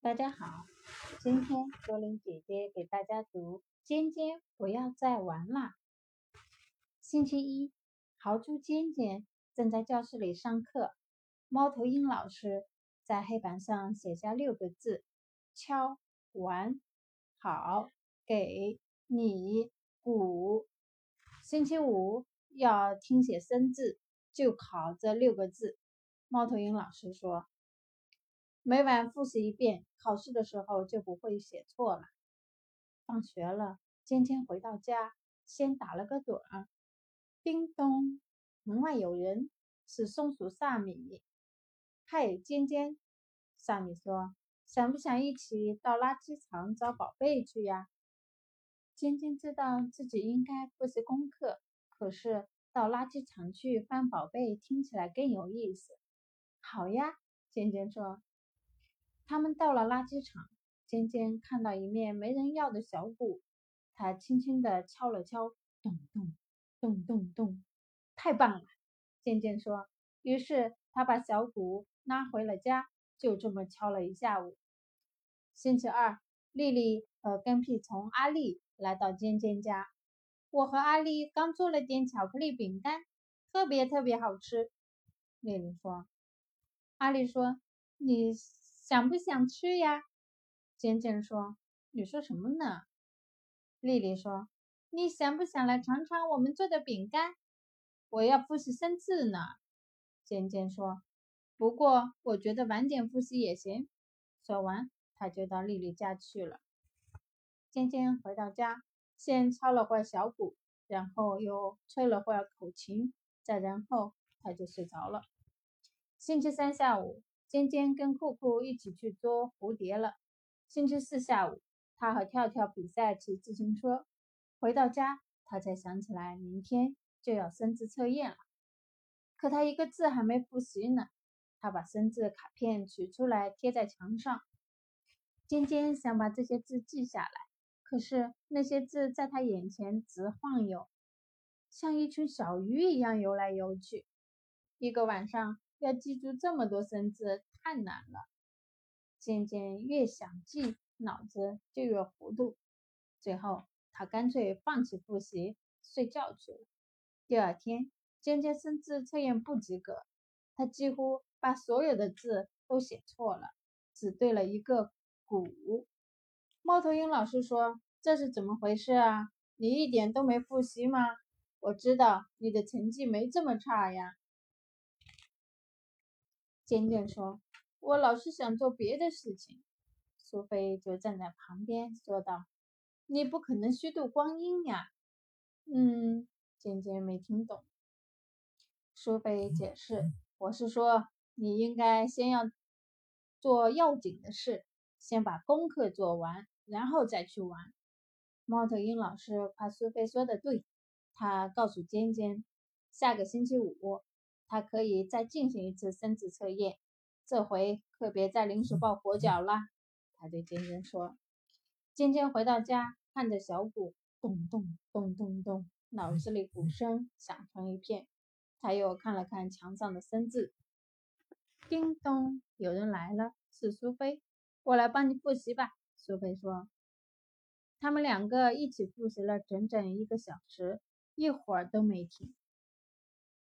大家好，今天卓林姐姐给大家读《尖尖不要再玩啦》。星期一，豪猪尖尖正在教室里上课，猫头鹰老师在黑板上写下六个字：敲、玩、好、给、你、鼓。星期五要听写生字，就考这六个字。猫头鹰老师说。每晚复习一遍，考试的时候就不会写错了。放学了，尖尖回到家，先打了个盹儿。叮咚，门外有人，是松鼠萨米。嗨，尖尖，萨米说：“想不想一起到垃圾场找宝贝去呀？”尖尖知道自己应该复习功课，可是到垃圾场去翻宝贝听起来更有意思。好呀，尖尖说。他们到了垃圾场，尖尖看到一面没人要的小鼓，他轻轻地敲了敲，咚咚咚咚咚，太棒了！尖尖说。于是他把小鼓拉回了家，就这么敲了一下午。星期二，丽丽和跟屁虫阿丽来到尖尖家。我和阿丽刚做了点巧克力饼干，特别特别好吃。丽丽说。阿丽说：“你。”想不想吃呀？尖尖说：“你说什么呢？”丽丽说：“你想不想来尝尝我们做的饼干？”我要复习生字呢。尖尖说：“不过我觉得晚点复习也行。”说完，他就到丽丽家去了。尖尖回到家，先敲了会小鼓，然后又吹了会口琴，再然后他就睡着了。星期三下午。尖尖跟酷酷一起去捉蝴蝶了。星期四下午，他和跳跳比赛骑自行车。回到家，他才想起来明天就要生字测验了。可他一个字还没复习呢。他把生字卡片取出来贴在墙上。尖尖想把这些字记下来，可是那些字在他眼前直晃悠，像一群小鱼一样游来游去。一个晚上。要记住这么多生字太难了，渐渐越想记，脑子就越糊涂。最后，他干脆放弃复习，睡觉去了。第二天，尖尖生字测验不及格，他几乎把所有的字都写错了，只对了一个“鼓”。猫头鹰老师说：“这是怎么回事啊？你一点都没复习吗？我知道你的成绩没这么差呀。”尖尖说：“我老是想做别的事情。”苏菲就站在旁边说道：“你不可能虚度光阴呀。”嗯，尖尖没听懂。苏菲解释：“我是说，你应该先要做要紧的事，先把功课做完，然后再去玩。”猫头鹰老师夸苏菲说的对，他告诉尖尖：“下个星期五。”他可以再进行一次生字测验，这回可别再临时抱佛脚了。他对尖尖说。尖尖回到家，看着小鼓，咚咚咚咚咚，脑子里鼓声响成一片。他又看了看墙上的生字，叮咚，有人来了，是苏菲。我来帮你复习吧，苏菲说。他们两个一起复习了整整一个小时，一会儿都没停。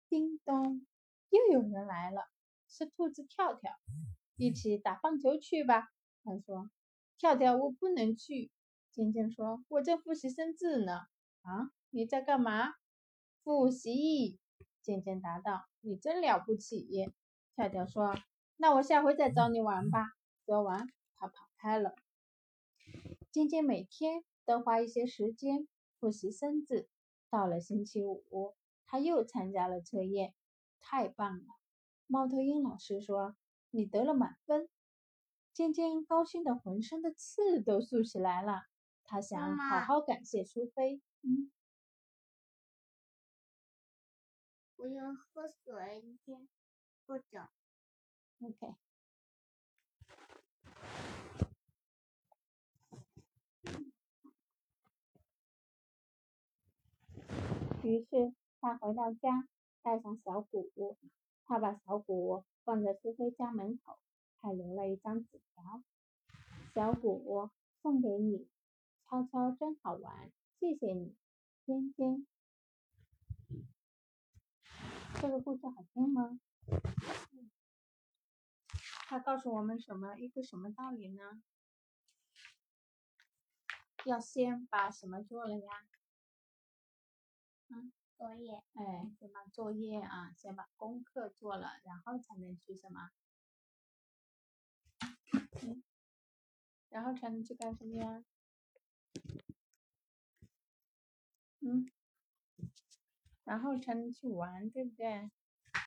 叮咚。又有人来了，是兔子跳跳，一起打棒球去吧。他说：“跳跳，我不能去。”尖尖说：“我在复习生字呢。”啊，你在干嘛？复习。尖尖答道：“你真了不起。”跳跳说：“那我下回再找你玩吧。”说完，他跑开了。尖尖每天都花一些时间复习生字。到了星期五，他又参加了测验。太棒了！猫头鹰老师说：“你得了满分。”尖尖高兴的浑身的刺都竖起来了。他想好好感谢苏菲。嗯，我要喝水，先不走。OK。于是他回到家。带上小鼓，他把小鼓放在苏菲家门口，还留了一张纸条。小鼓送给你，悄悄真好玩，谢谢你，天天。这个故事好听吗？它告诉我们什么一个什么道理呢？要先把什么做了呀？嗯，作业。哎，先把作业啊，先把功课做了，然后才能去什么？嗯，然后才能去干什么呀？嗯，然后才能去玩，对不对？